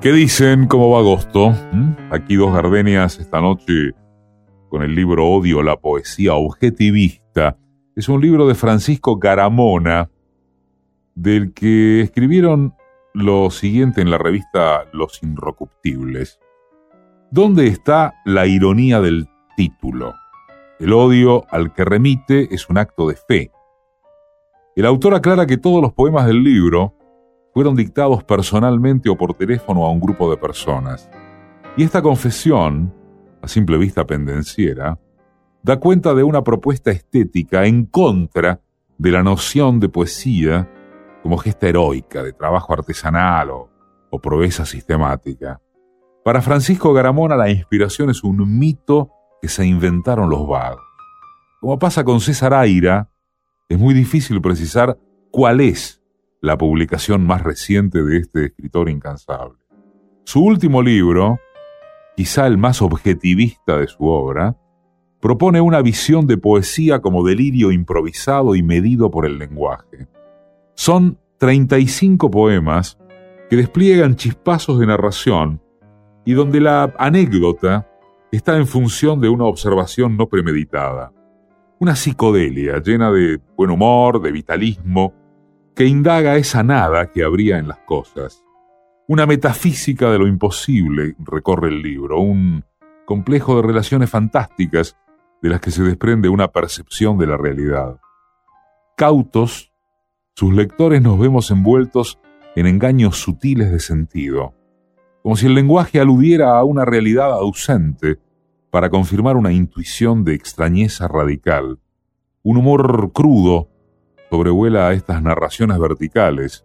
¿Qué dicen? ¿Cómo va agosto? ¿Mm? Aquí dos gardenias esta noche con el libro Odio la poesía objetivista. Es un libro de Francisco Garamona, del que escribieron lo siguiente en la revista Los Inrocuptibles. ¿Dónde está la ironía del título? El odio al que remite es un acto de fe. El autor aclara que todos los poemas del libro fueron dictados personalmente o por teléfono a un grupo de personas. Y esta confesión, a simple vista pendenciera, da cuenta de una propuesta estética en contra de la noción de poesía como gesta heroica, de trabajo artesanal o, proeza sistemática. Para Francisco Garamona la inspiración es un mito que se inventaron los vagos. Como pasa con César Aira, es muy difícil precisar cuál es la publicación más reciente de este escritor incansable. Su último libro, quizá el más objetivista de su obra, propone una visión de poesía como delirio improvisado y medido por el lenguaje. Son 35 poemas que despliegan chispazos de narración y donde la anécdota está en función de una observación no premeditada. Una psicodelia llena de buen humor, de vitalismo, que indaga esa nada que habría en las cosas. Una metafísica de lo imposible recorre el libro, un complejo de relaciones fantásticas de las que se desprende una percepción de la realidad. Cautos, sus lectores nos vemos envueltos en engaños sutiles de sentido, como si el lenguaje aludiera a una realidad ausente para confirmar una intuición de extrañeza radical, un humor crudo sobrevuela a estas narraciones verticales,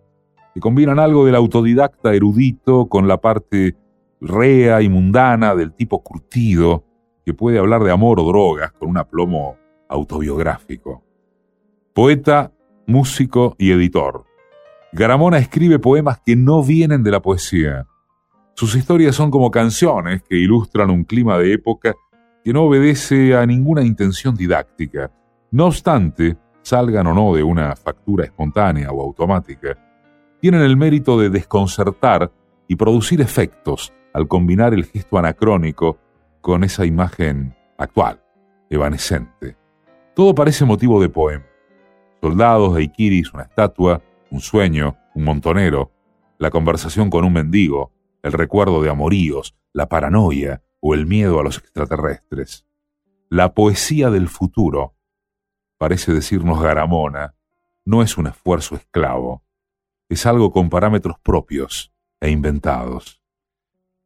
que combinan algo del autodidacta erudito con la parte rea y mundana del tipo curtido, que puede hablar de amor o drogas con un aplomo autobiográfico. Poeta, músico y editor. Garamona escribe poemas que no vienen de la poesía. Sus historias son como canciones que ilustran un clima de época que no obedece a ninguna intención didáctica. No obstante, salgan o no de una factura espontánea o automática, tienen el mérito de desconcertar y producir efectos al combinar el gesto anacrónico con esa imagen actual, evanescente. Todo parece motivo de poema. Soldados, daiquiris, una estatua, un sueño, un montonero, la conversación con un mendigo, el recuerdo de amoríos, la paranoia o el miedo a los extraterrestres. La poesía del futuro parece decirnos Garamona, no es un esfuerzo esclavo, es algo con parámetros propios e inventados.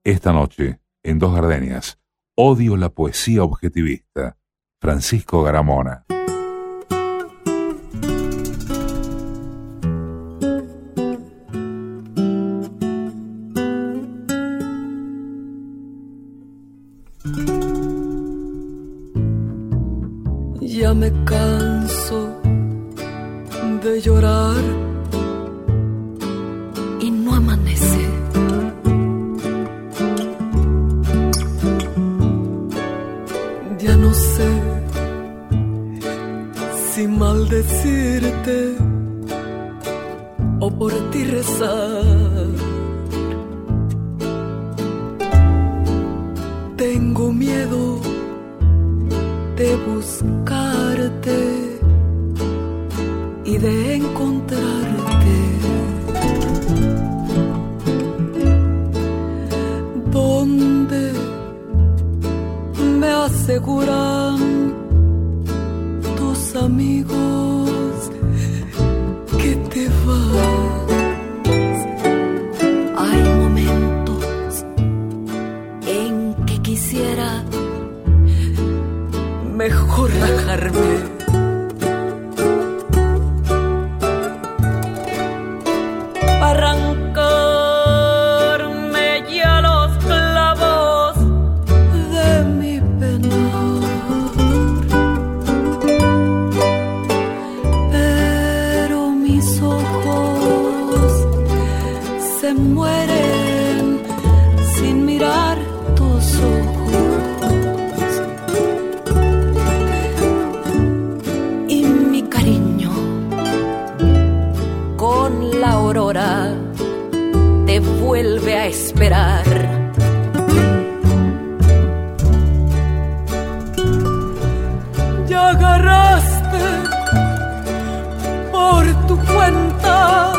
Esta noche, en Dos Gardenias, odio la poesía objetivista. Francisco Garamona. Ya me canso de llorar y no amanece. Ya no sé si maldecirte o por ti rezar. Agarraste por tu cuenta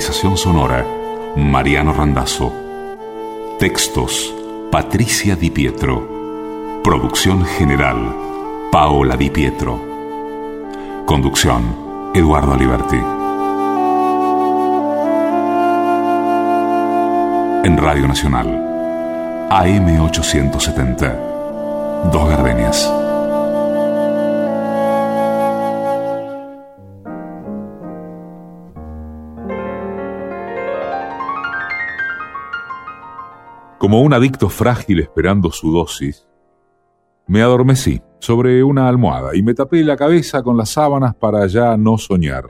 realización sonora, Mariano Randazzo. Textos, Patricia Di Pietro. Producción general, Paola Di Pietro. Conducción, Eduardo Aliberti. En Radio Nacional, AM870. Dos Gardenias. Como un adicto frágil esperando su dosis, me adormecí sobre una almohada y me tapé la cabeza con las sábanas para ya no soñar.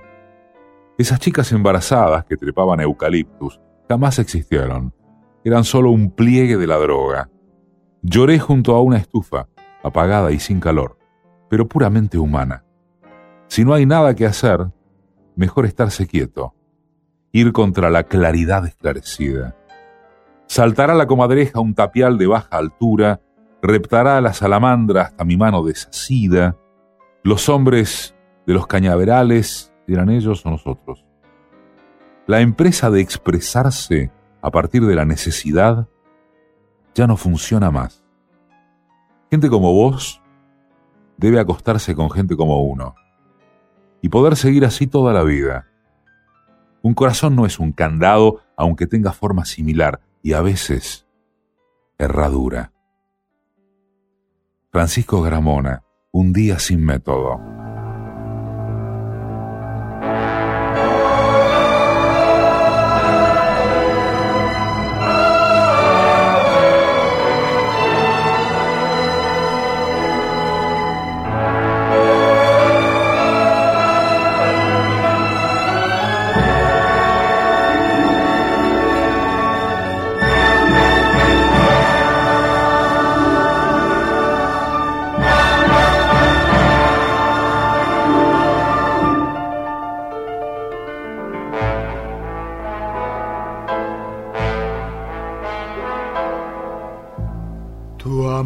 Esas chicas embarazadas que trepaban eucaliptus jamás existieron. Eran solo un pliegue de la droga. Lloré junto a una estufa, apagada y sin calor, pero puramente humana. Si no hay nada que hacer, mejor estarse quieto, ir contra la claridad esclarecida. Saltará la comadreja un tapial de baja altura, reptará la salamandra hasta mi mano deshacida. Los hombres de los cañaverales eran ellos o nosotros. La empresa de expresarse a partir de la necesidad ya no funciona más. Gente como vos debe acostarse con gente como uno y poder seguir así toda la vida. Un corazón no es un candado, aunque tenga forma similar y a veces herradura. Francisco Gramona, Un día sin método.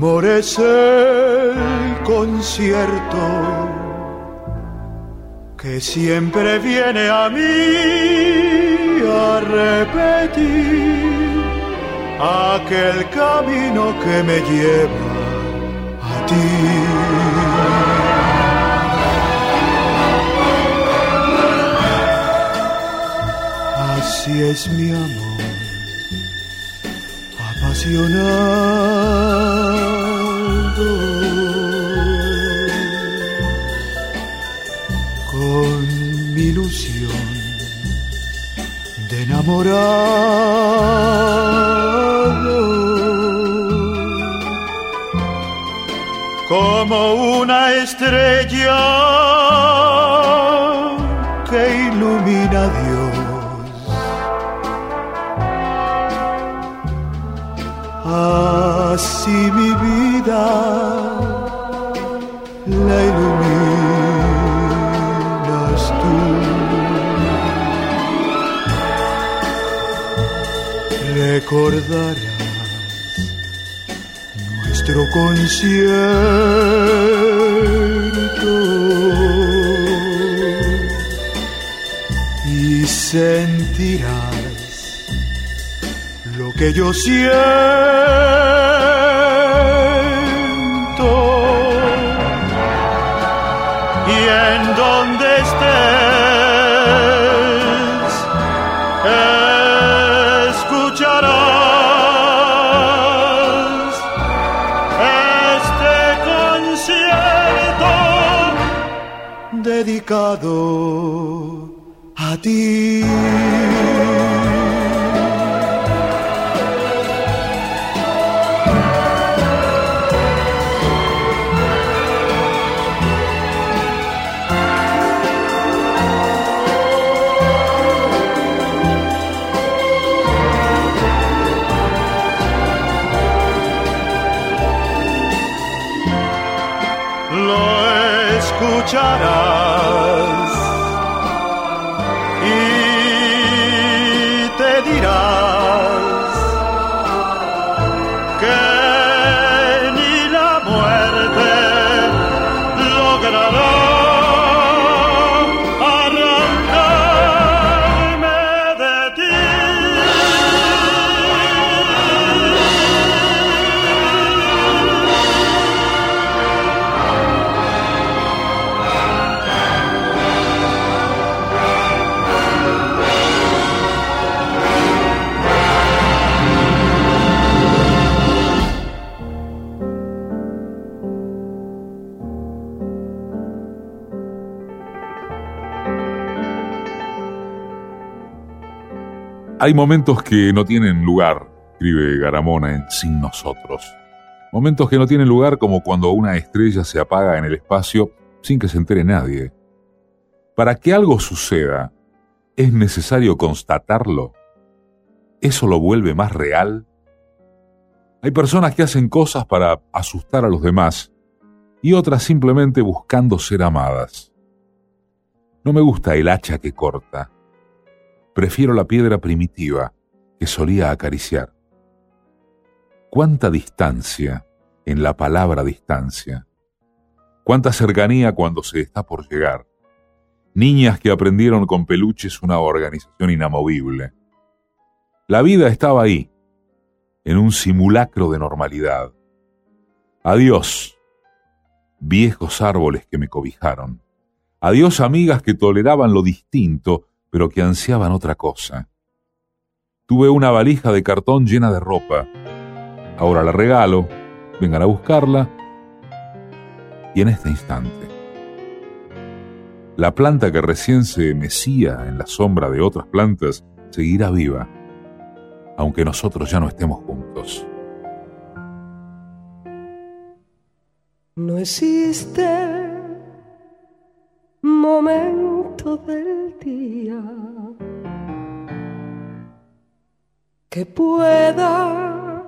Amor es el concierto que siempre viene a mí a repetir aquel camino que me lleva a ti. Así es mi amor, con mi ilusión de enamorado, como una estrella que ilumina Así mi vida la iluminas tú. Recordarás nuestro concierto y sentirás lo que yo siento a ti. Hay momentos que no tienen lugar, escribe Garamona en Sin Nosotros. Momentos que no tienen lugar como cuando una estrella se apaga en el espacio sin que se entere nadie. Para que algo suceda, ¿es necesario constatarlo? ¿Eso lo vuelve más real? Hay personas que hacen cosas para asustar a los demás y otras simplemente buscando ser amadas. No me gusta el hacha que corta. Prefiero la piedra primitiva que solía acariciar. Cuánta distancia en la palabra distancia. Cuánta cercanía cuando se está por llegar. Niñas que aprendieron con peluches una organización inamovible. La vida estaba ahí, en un simulacro de normalidad. Adiós, viejos árboles que me cobijaron. Adiós, amigas que toleraban lo distinto, pero que ansiaban otra cosa. Tuve una valija de cartón llena de ropa. Ahora la regalo, vengan a buscarla. Y en este instante, la planta que recién se mecía en la sombra de otras plantas seguirá viva, aunque nosotros ya no estemos juntos. No existe momento del día que pueda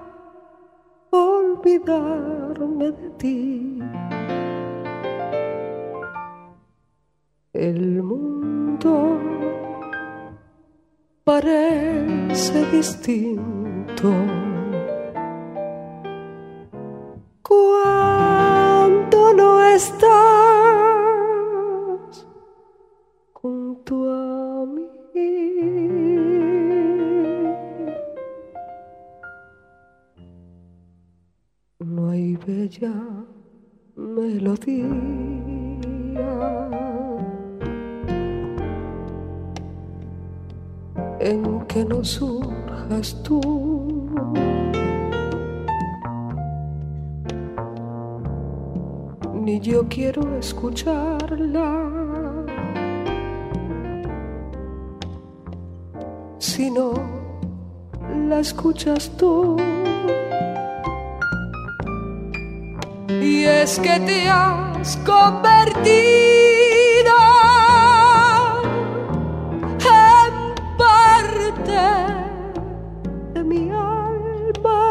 olvidarme de ti. El mundo parece distinto estás junto a mí. No hay bella melodía en que no surjas tú. Ni yo quiero escucharla. Si no la escuchas tú. Y es que te has convertido en parte de mi alma.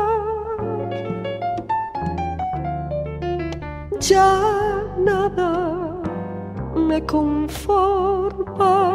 Ya nada me conforma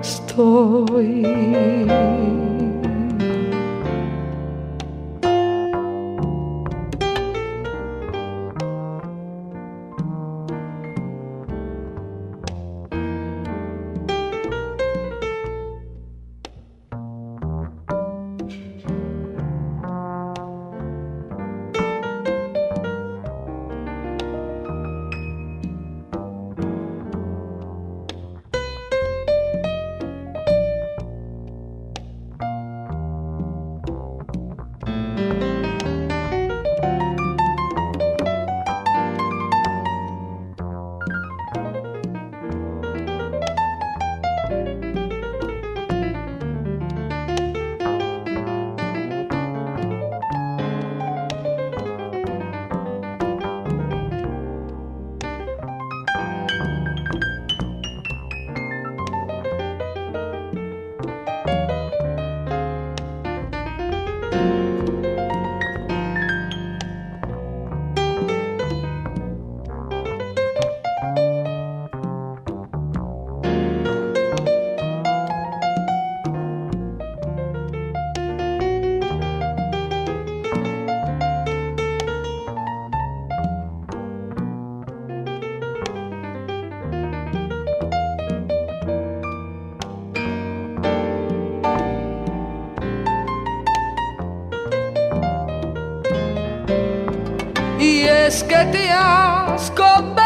estoy. Es que te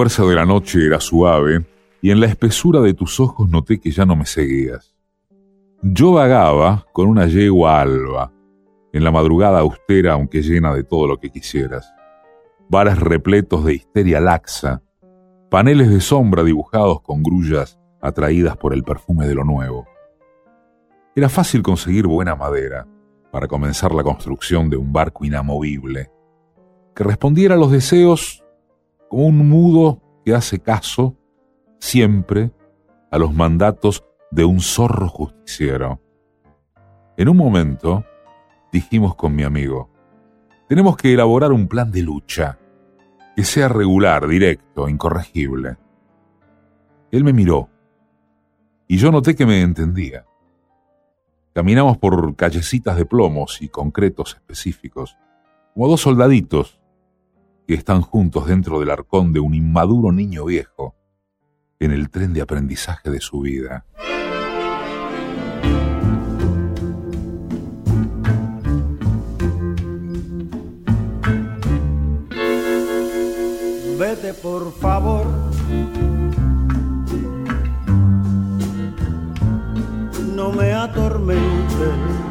Fuerza de la noche era suave y en la espesura de tus ojos noté que ya no me seguías. Yo vagaba con una yegua alba, en la madrugada austera aunque llena de todo lo que quisieras. Bares repletos de histeria laxa, paneles de sombra dibujados con grullas atraídas por el perfume de lo nuevo. Era fácil conseguir buena madera, para comenzar la construcción de un barco inamovible, que respondiera a los deseos como un mudo que hace caso siempre a los mandatos de un zorro justiciero. En un momento, dijimos con mi amigo, tenemos que elaborar un plan de lucha que sea regular, directo, incorregible. Él me miró y yo noté que me entendía. Caminamos por callecitas de plomos y concretos específicos, como dos soldaditos que están juntos dentro del arcón de un inmaduro niño viejo en el tren de aprendizaje de su vida. Vete por favor. No me atormentes.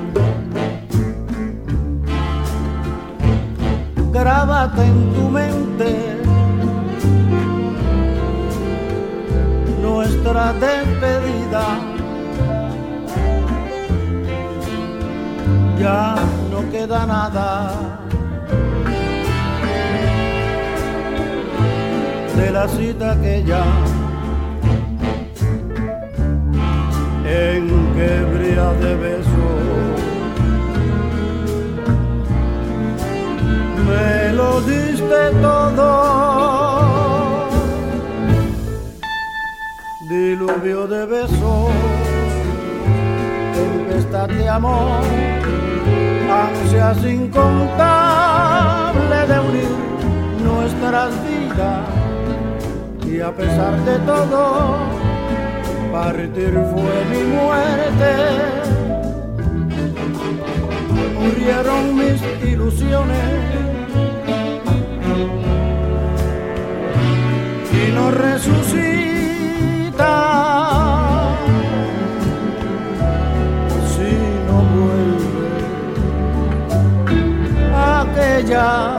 Grábate en tu mente nuestra despedida. Ya no queda nada. de la cita aquella en que brilla de beso me lo diste todo. Diluvio de besos tempestad de amor ansias incontables de unir nuestras vidas. Y a pesar de todo, partir fue mi muerte. Murieron mis ilusiones no resucita. Si no vuelve aquella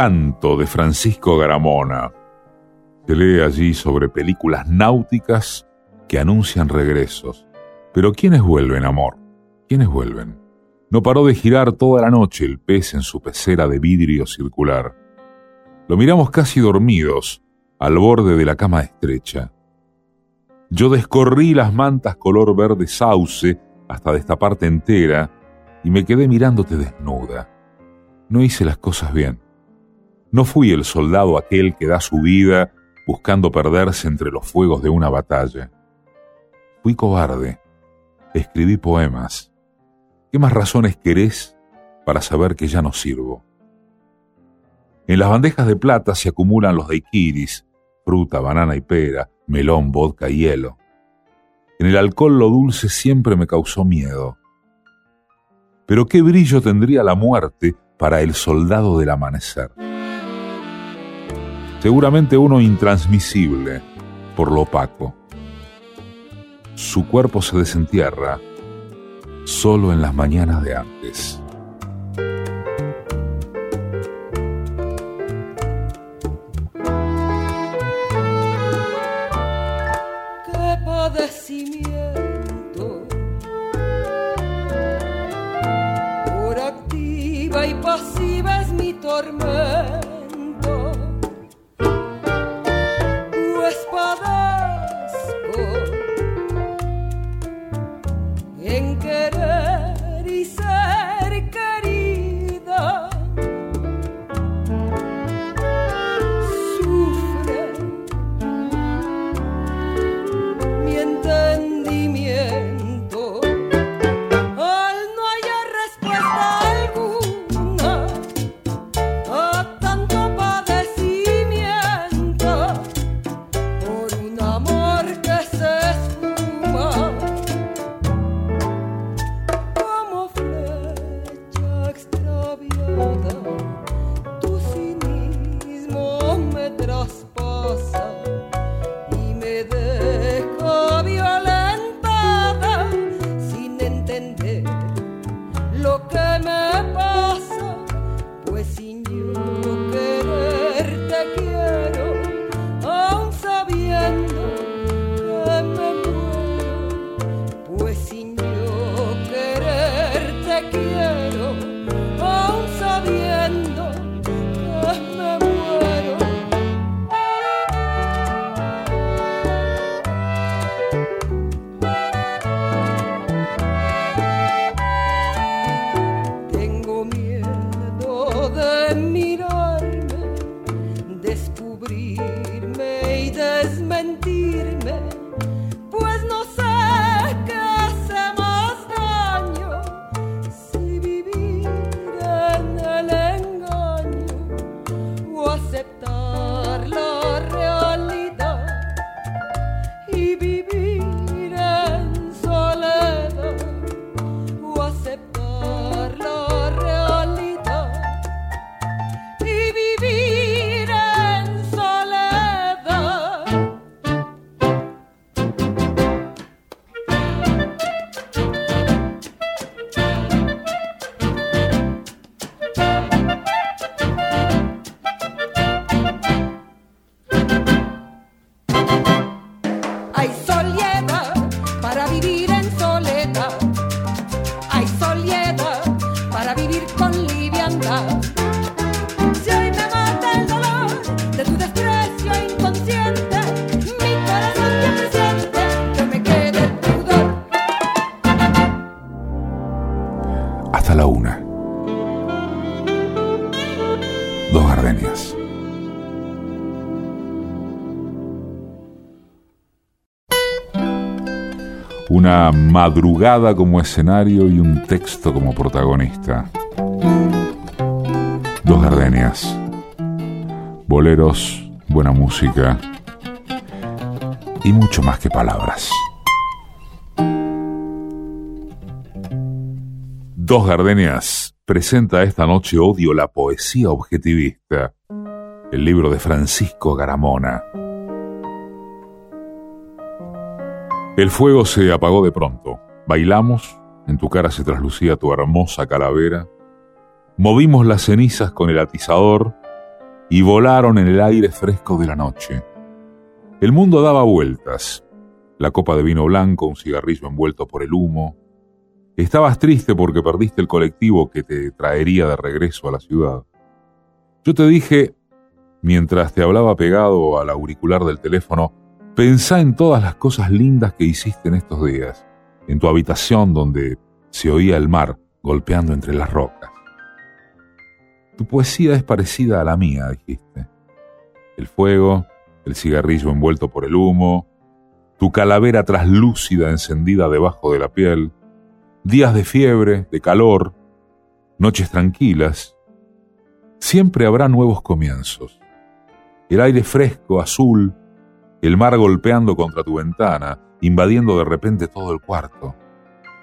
tanto de Francisco Garamona. Se lee allí sobre películas náuticas que anuncian regresos. Pero ¿quiénes vuelven, amor? ¿Quiénes vuelven? No paró de girar toda la noche el pez en su pecera de vidrio circular. Lo miramos casi dormidos, al borde de la cama estrecha. Yo descorrí las mantas color verde sauce hasta destaparte entera y me quedé mirándote desnuda. No hice las cosas bien. No fui el soldado aquel que da su vida buscando perderse entre los fuegos de una batalla. Fui cobarde. Escribí poemas. ¿Qué más razones querés para saber que ya no sirvo? En las bandejas de plata se acumulan los daiquiris, fruta, banana y pera, melón, vodka y hielo. En el alcohol lo dulce siempre me causó miedo. Pero qué brillo tendría la muerte para el soldado del amanecer. Seguramente uno intransmisible por lo opaco. Su cuerpo se desentierra solo en las mañanas de antes. una madrugada como escenario y un texto como protagonista. Dos gardenias, boleros, buena música y mucho más que palabras. Dos Gardenias presenta esta noche Odio la poesía objetivista, el libro de Francisco Garamona. El fuego se apagó de pronto. Bailamos, en tu cara se traslucía tu hermosa calavera. Movimos las cenizas con el atizador y volaron en el aire fresco de la noche. El mundo daba vueltas. La copa de vino blanco, un cigarrillo envuelto por el humo. Estabas triste porque perdiste el colectivo que te traería de regreso a la ciudad. Yo te dije, Mientras te hablaba pegado al auricular del teléfono, pensá en todas las cosas lindas que hiciste en estos días, en tu habitación donde se oía el mar golpeando entre las rocas. Tu poesía es parecida a la mía, dijiste. El fuego, el cigarrillo envuelto por el humo, tu calavera traslúcida encendida debajo de la piel, días de fiebre, de calor, noches tranquilas. Siempre habrá nuevos comienzos. El aire fresco, azul, el mar golpeando contra tu ventana, invadiendo de repente todo el cuarto,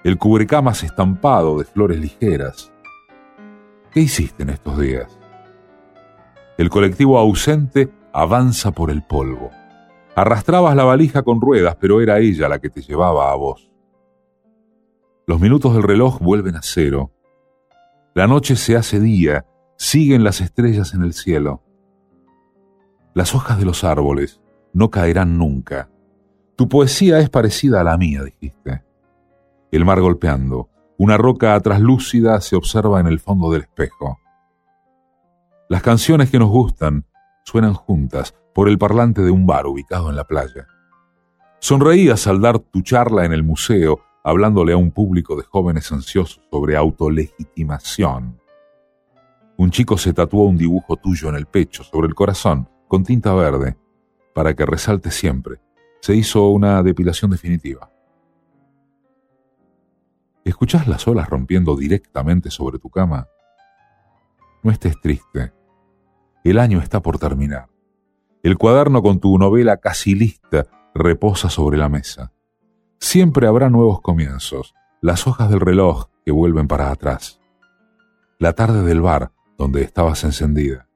el cubrecamas estampado de flores ligeras. ¿Qué hiciste en estos días? El colectivo ausente avanza por el polvo. Arrastrabas la valija con ruedas, pero era ella la que te llevaba a vos. Los minutos del reloj vuelven a cero. La noche se hace día, siguen las estrellas en el cielo. Las hojas de los árboles no caerán nunca. Tu poesía es parecida a la mía, dijiste. El mar golpeando, una roca traslúcida se observa en el fondo del espejo. Las canciones que nos gustan suenan juntas por el parlante de un bar ubicado en la playa. Sonreías al dar tu charla en el museo, hablándole a un público de jóvenes ansiosos sobre autolegitimación. Un chico se tatuó un dibujo tuyo en el pecho, sobre el corazón, con tinta verde, para que resalte siempre. Se hizo una depilación definitiva. ¿Escuchás las olas rompiendo directamente sobre tu cama? No estés triste. El año está por terminar. El cuaderno con tu novela casi lista reposa sobre la mesa. Siempre habrá nuevos comienzos, las hojas del reloj que vuelven para atrás. La tarde del bar donde estabas encendida.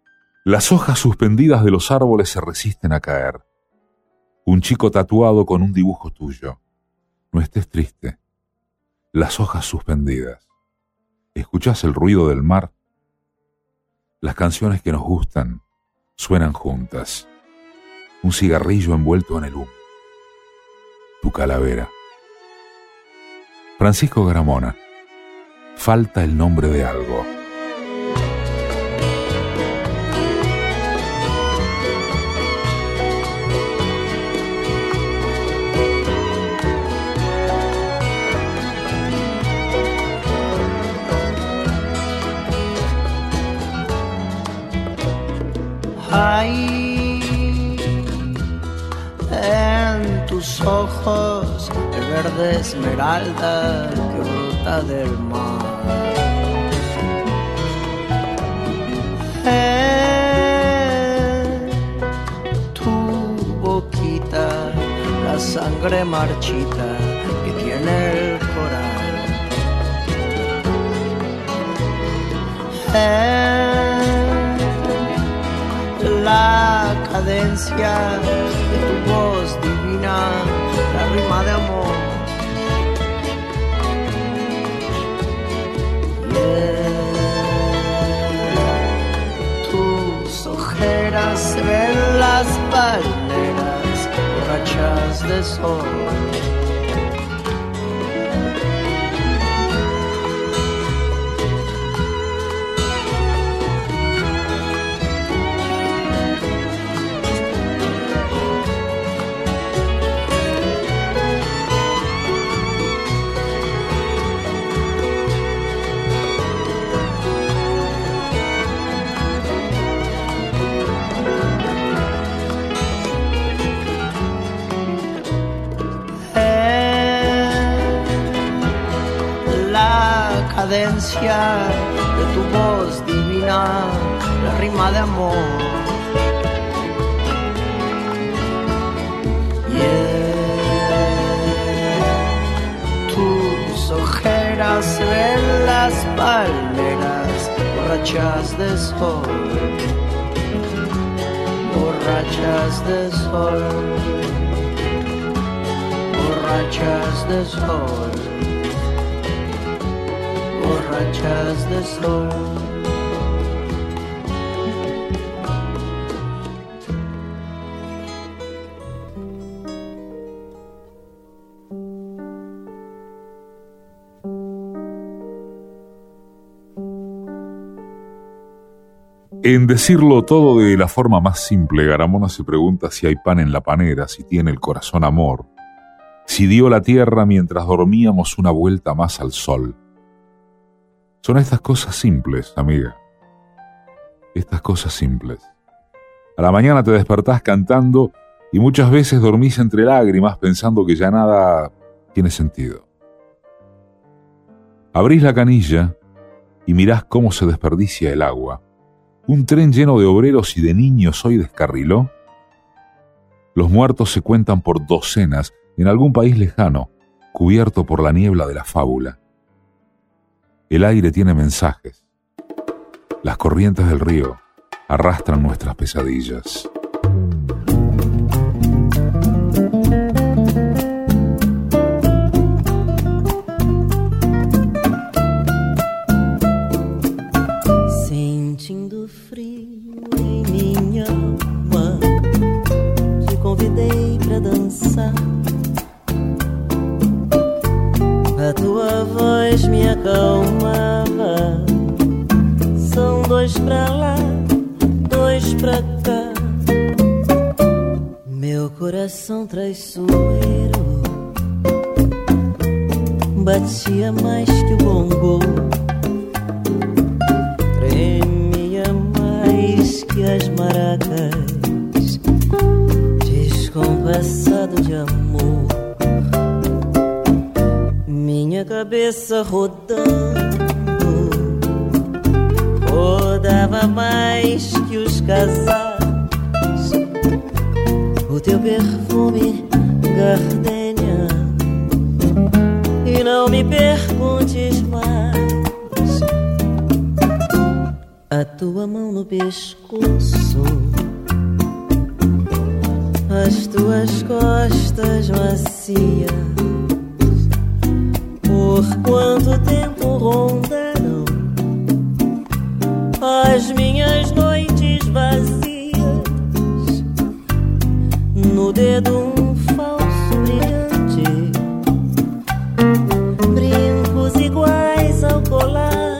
Las hojas suspendidas de los árboles se resisten a caer. Un chico tatuado con un dibujo tuyo. No estés triste. Las hojas suspendidas. ¿Escuchas el ruido del mar? Las canciones que nos gustan suenan juntas. Un cigarrillo envuelto en el humo. Tu calavera. Francisco Gramona. Falta el nombre de algo. Ahí en tus ojos el verde esmeralda que brota del mar. En tu boquita la sangre marchita que tiene el coral. De tu voz divina, la rima de amor. Y en tus ojeras se ven las palmeras borrachas de sol. De tu voz divina, la rima de amor. Y en tus ojeras se ven las palmeras borrachas de sol, borrachas de sol. Borrachas de sol, En decirlo todo de la forma más simple, Garamona se pregunta si hay pan en la panera, si tiene el corazón amor, si dio la tierra mientras dormíamos una vuelta más al sol. Son estas cosas simples, amiga. Estas cosas simples. A la mañana te despertás cantando y muchas veces dormís entre lágrimas pensando que ya nada tiene sentido. Abrís la canilla y mirás cómo se desperdicia el agua un tren lleno de obreros y de niños hoy descarriló. Los muertos se cuentan por docenas en algún país lejano, cubierto por la niebla de la fábula. El aire tiene mensajes. Las corrientes del río arrastran nuestras pesadillas. Acalmava. São dois pra lá, dois pra cá. Meu coração traiçoeiro batia mais que o bongo, tremia mais que as maracas, descompassado de amor minha cabeça rodando rodava mais que os casais. O teu perfume, gardenia. E não me perguntes mais. A tua mão no pescoço. As tuas costas macias por quanto tempo rondaram as minhas noites vazias? No dedo um falso brilhante, brincos iguais ao colar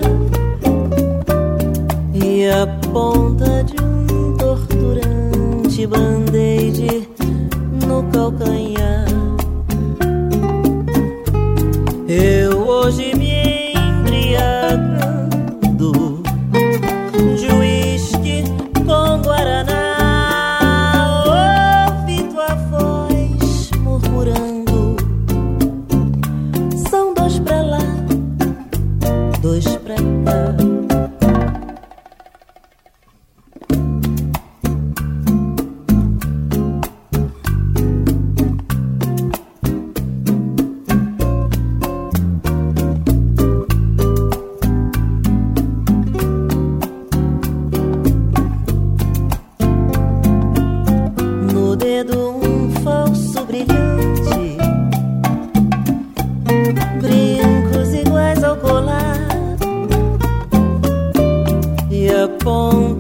e a ponta de um torturante band-aid no calcanhar. E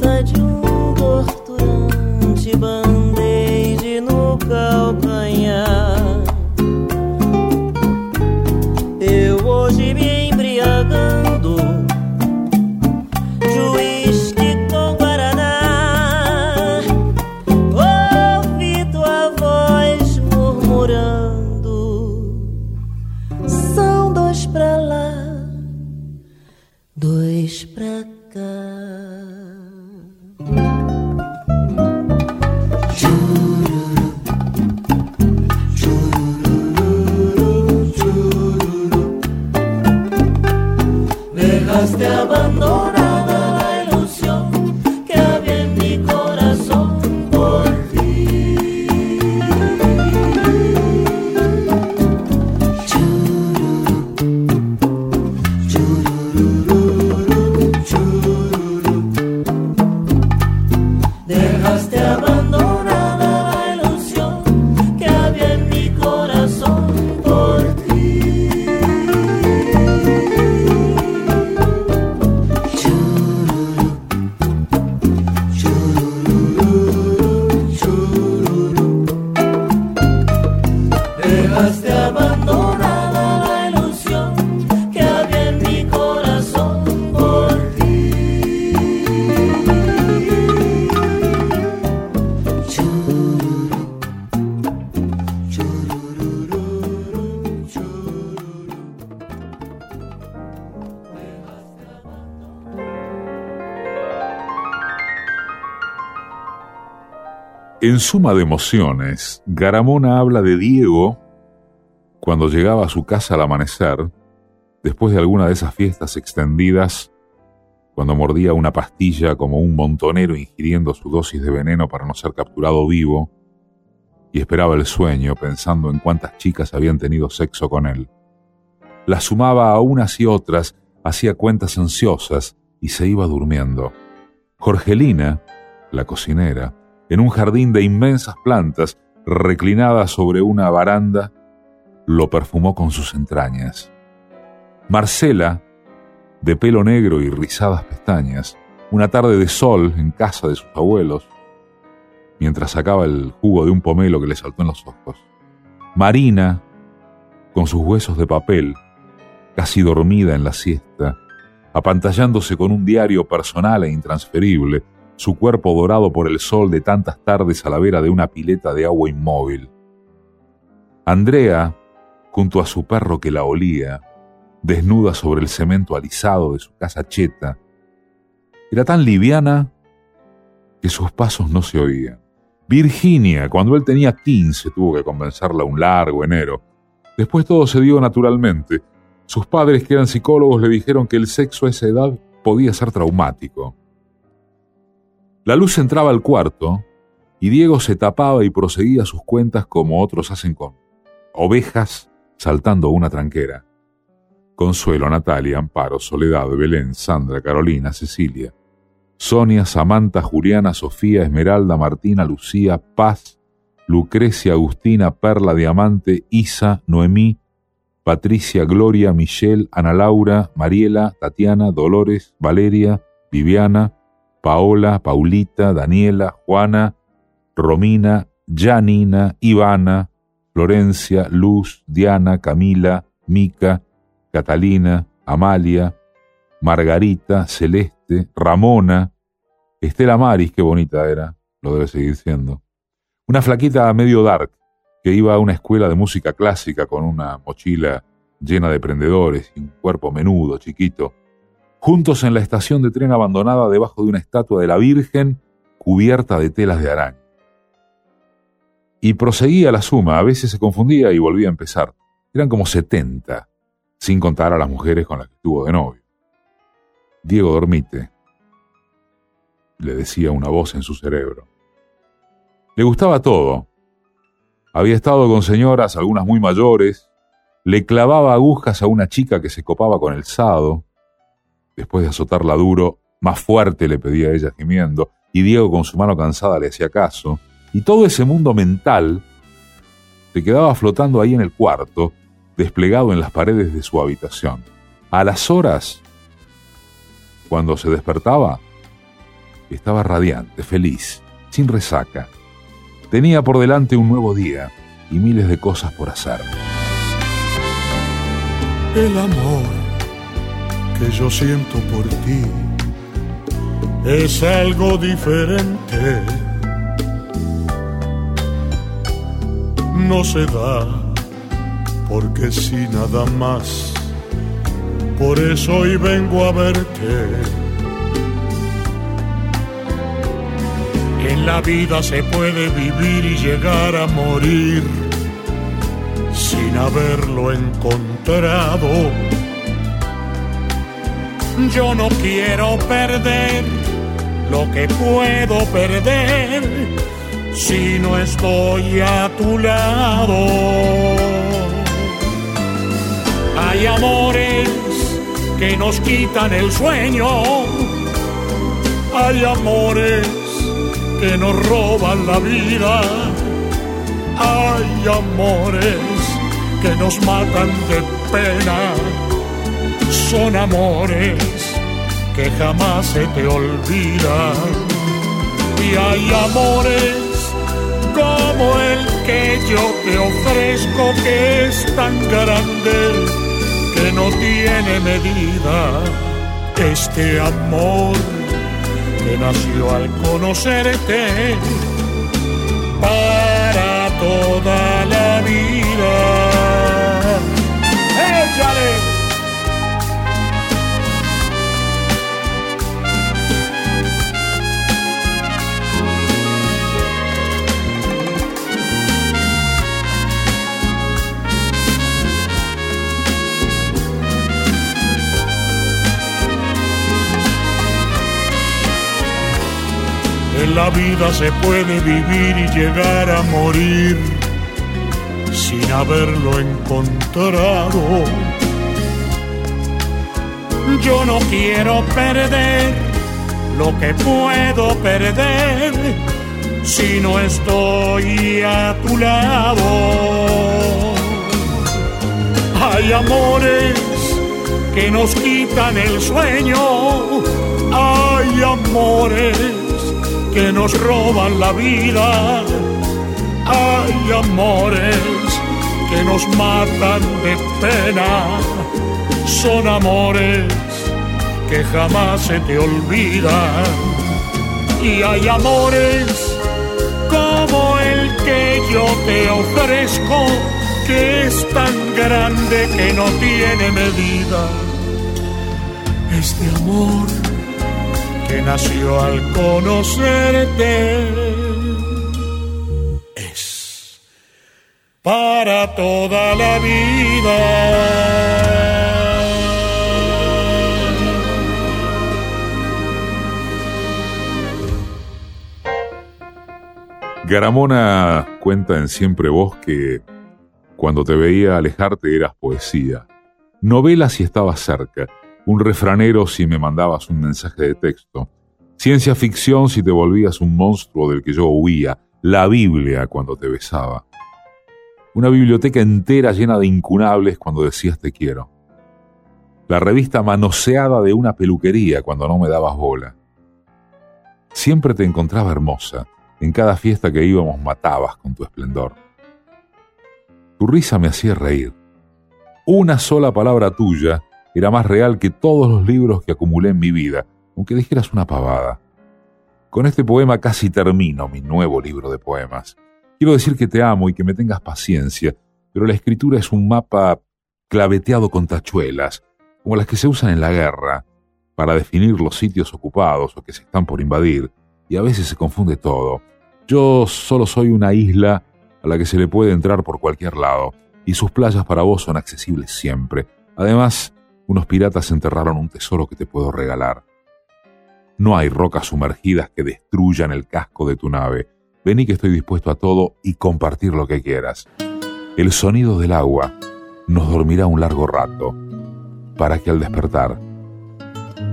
En suma de emociones, Garamona habla de Diego cuando llegaba a su casa al amanecer, después de alguna de esas fiestas extendidas, cuando mordía una pastilla como un montonero ingiriendo su dosis de veneno para no ser capturado vivo, y esperaba el sueño pensando en cuántas chicas habían tenido sexo con él. Las sumaba a unas y otras, hacía cuentas ansiosas y se iba durmiendo. Jorgelina, la cocinera, en un jardín de inmensas plantas, reclinada sobre una baranda, lo perfumó con sus entrañas. Marcela, de pelo negro y rizadas pestañas, una tarde de sol en casa de sus abuelos, mientras sacaba el jugo de un pomelo que le saltó en los ojos. Marina, con sus huesos de papel, casi dormida en la siesta, apantallándose con un diario personal e intransferible, su cuerpo dorado por el sol de tantas tardes a la vera de una pileta de agua inmóvil. Andrea, junto a su perro que la olía, desnuda sobre el cemento alisado de su casa cheta, era tan liviana que sus pasos no se oían. Virginia, cuando él tenía 15, tuvo que convencerla un largo enero. Después todo se dio naturalmente. Sus padres, que eran psicólogos, le dijeron que el sexo a esa edad podía ser traumático. La luz entraba al cuarto y Diego se tapaba y proseguía sus cuentas como otros hacen con ovejas saltando una tranquera. Consuelo, Natalia, Amparo, Soledad, Belén, Sandra, Carolina, Cecilia, Sonia, Samantha, Juliana, Sofía, Esmeralda, Martina, Lucía, Paz, Lucrecia, Agustina, Perla, Diamante, Isa, Noemí, Patricia, Gloria, Michelle, Ana Laura, Mariela, Tatiana, Dolores, Valeria, Viviana, Paola, Paulita, Daniela, Juana, Romina, Janina, Ivana, Florencia, Luz, Diana, Camila, Mica, Catalina, Amalia, Margarita, Celeste, Ramona, Estela Maris, qué bonita era, lo debe seguir siendo. Una flaquita medio dark que iba a una escuela de música clásica con una mochila llena de prendedores y un cuerpo menudo, chiquito, juntos en la estación de tren abandonada debajo de una estatua de la Virgen cubierta de telas de araña. Y proseguía la suma, a veces se confundía y volvía a empezar. Eran como setenta, sin contar a las mujeres con las que estuvo de novio. Diego dormite, le decía una voz en su cerebro. Le gustaba todo. Había estado con señoras, algunas muy mayores, le clavaba agujas a una chica que se copaba con el sado, Después de azotarla duro, más fuerte le pedía a ella gimiendo, y Diego con su mano cansada le hacía caso, y todo ese mundo mental se quedaba flotando ahí en el cuarto, desplegado en las paredes de su habitación. A las horas, cuando se despertaba, estaba radiante, feliz, sin resaca. Tenía por delante un nuevo día y miles de cosas por hacer. El amor que yo siento por ti es algo diferente. No se da porque si nada más. Por eso hoy vengo a verte. En la vida se puede vivir y llegar a morir sin haberlo encontrado yo no quiero perder lo que puedo perder si no estoy a tu lado. Hay amores que nos quitan el sueño. Hay amores que nos roban la vida. Hay amores que nos matan de pena son amores que jamás se te olvidan. Y hay amores como el que yo te ofrezco que es tan grande que no tiene medida. Este amor que nació al conocerte para toda la vida. La vida se puede vivir y llegar a morir sin haberlo encontrado. Yo no quiero perder lo que puedo perder si no estoy a tu lado. Hay amores que nos quitan el sueño, hay amores que nos roban la vida, hay amores que nos matan de pena, son amores que jamás se te olvidan. Y hay amores como el que yo te ofrezco, que es tan grande que no tiene medida. Este amor nació al conocerte es para toda la vida. Garamona cuenta en Siempre Vos que cuando te veía alejarte eras poesía, novela si estabas cerca, un refranero si me mandabas un mensaje de texto, ciencia ficción si te volvías un monstruo del que yo huía, la Biblia cuando te besaba, una biblioteca entera llena de incunables cuando decías te quiero, la revista manoseada de una peluquería cuando no me dabas bola. Siempre te encontraba hermosa, en cada fiesta que íbamos matabas con tu esplendor. Tu risa me hacía reír. Una sola palabra tuya era más real que todos los libros que acumulé en mi vida, aunque dijeras una pavada. Con este poema casi termino mi nuevo libro de poemas. Quiero decir que te amo y que me tengas paciencia, pero la escritura es un mapa claveteado con tachuelas, como las que se usan en la guerra, para definir los sitios ocupados o que se están por invadir, y a veces se confunde todo. Yo solo soy una isla a la que se le puede entrar por cualquier lado, y sus playas para vos son accesibles siempre. Además, unos piratas enterraron un tesoro que te puedo regalar. No hay rocas sumergidas que destruyan el casco de tu nave. Vení que estoy dispuesto a todo y compartir lo que quieras. El sonido del agua nos dormirá un largo rato, para que al despertar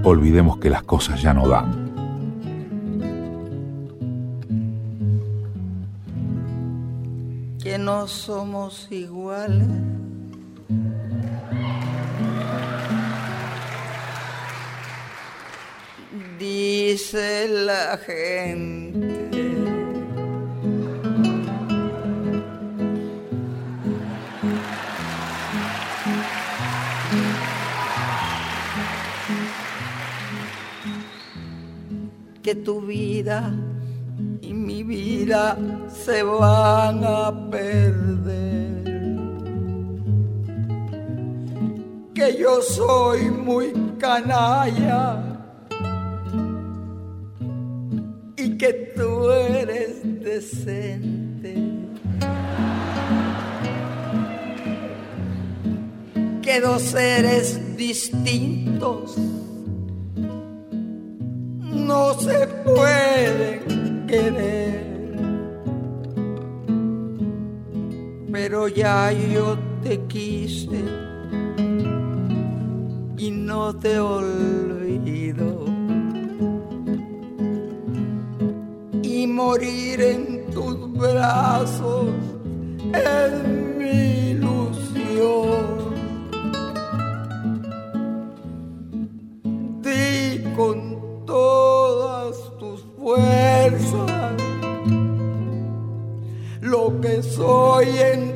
olvidemos que las cosas ya no dan. que no somos iguales. Dice la gente. Que tu vida y mi vida se van a perder. Que yo soy muy canalla Que dos seres distintos no se pueden querer. Pero ya yo te quise y no te olvido. Morir en tus brazos es mi ilusión. Di con todas tus fuerzas lo que soy en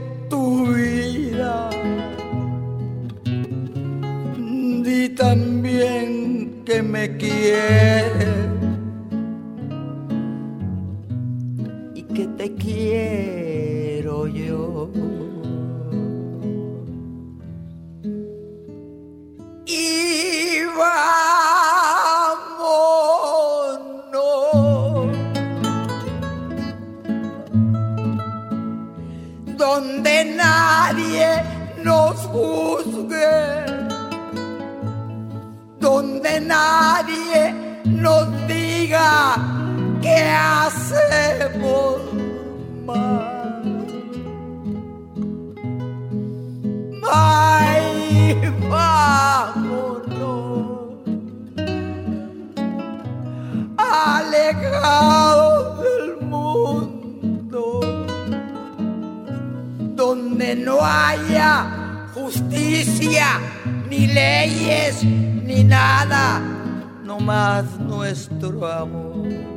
haya justicia, ni leyes, ni nada, no más nuestro amor.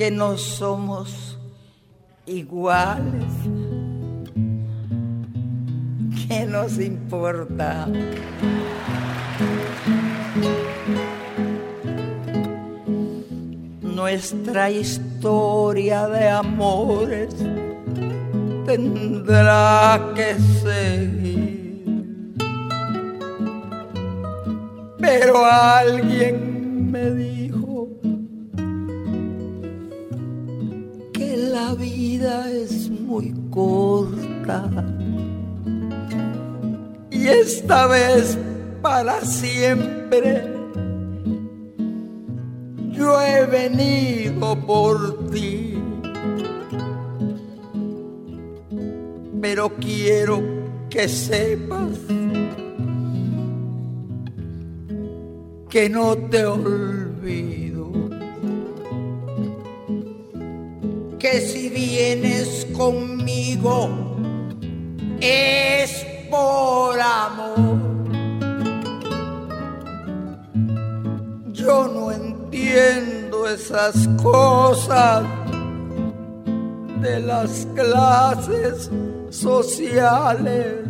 que no somos iguales. ¿Qué nos importa? Nuestra historia de amores tendrá que seguir. Pero alguien me dijo y esta vez para siempre yo he venido por ti. Pero quiero que sepas que no te olvido. Que si vienes conmigo es por amor. Yo no entiendo esas cosas de las clases sociales.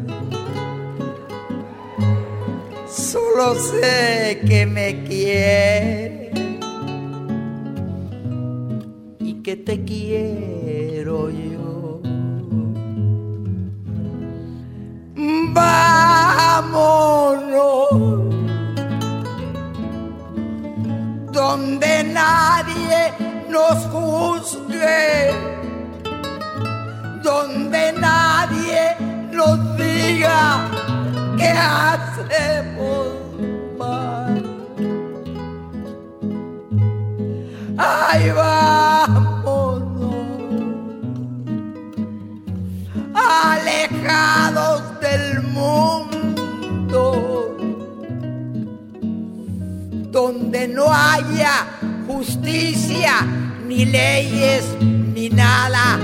Solo sé que me quiere que te quiero yo. Vámonos donde nadie nos juzgue, donde nadie nos diga que hacemos mal. Ay, vámonos, alejados del mundo, donde no haya justicia, ni leyes, ni nada,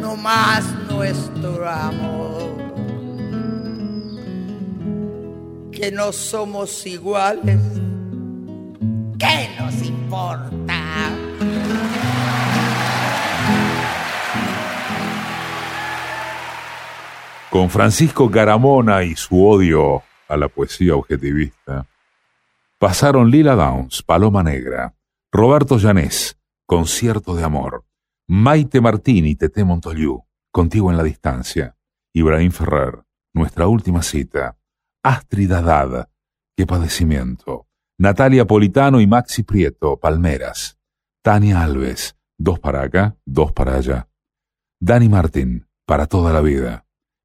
no más nuestro amor. Que no somos iguales, ¿qué nos importa? Con Francisco Caramona y su odio a la poesía objetivista, pasaron Lila Downs, Paloma Negra, Roberto Llanés, Concierto de Amor, Maite Martini, Tete Montoliu, Contigo en la Distancia, Ibrahim Ferrer, Nuestra Última Cita, Astrid Haddad, Qué Padecimiento, Natalia Politano y Maxi Prieto, Palmeras, Tania Alves, Dos para acá, dos para allá, Dani Martín, Para toda la vida,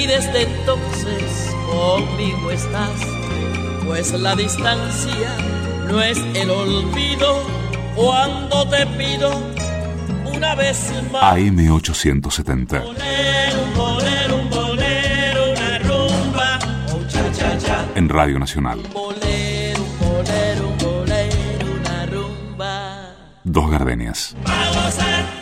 y desde entonces conmigo estás, pues la distancia no es el olvido cuando te pido una vez más. AM870. Bolero, un bolero, un bolero, una rumba. Oh, cha, cha, cha. En Radio Nacional. Bolero, un bolero, un bolero, una rumba. Dos gardenias. Vamos a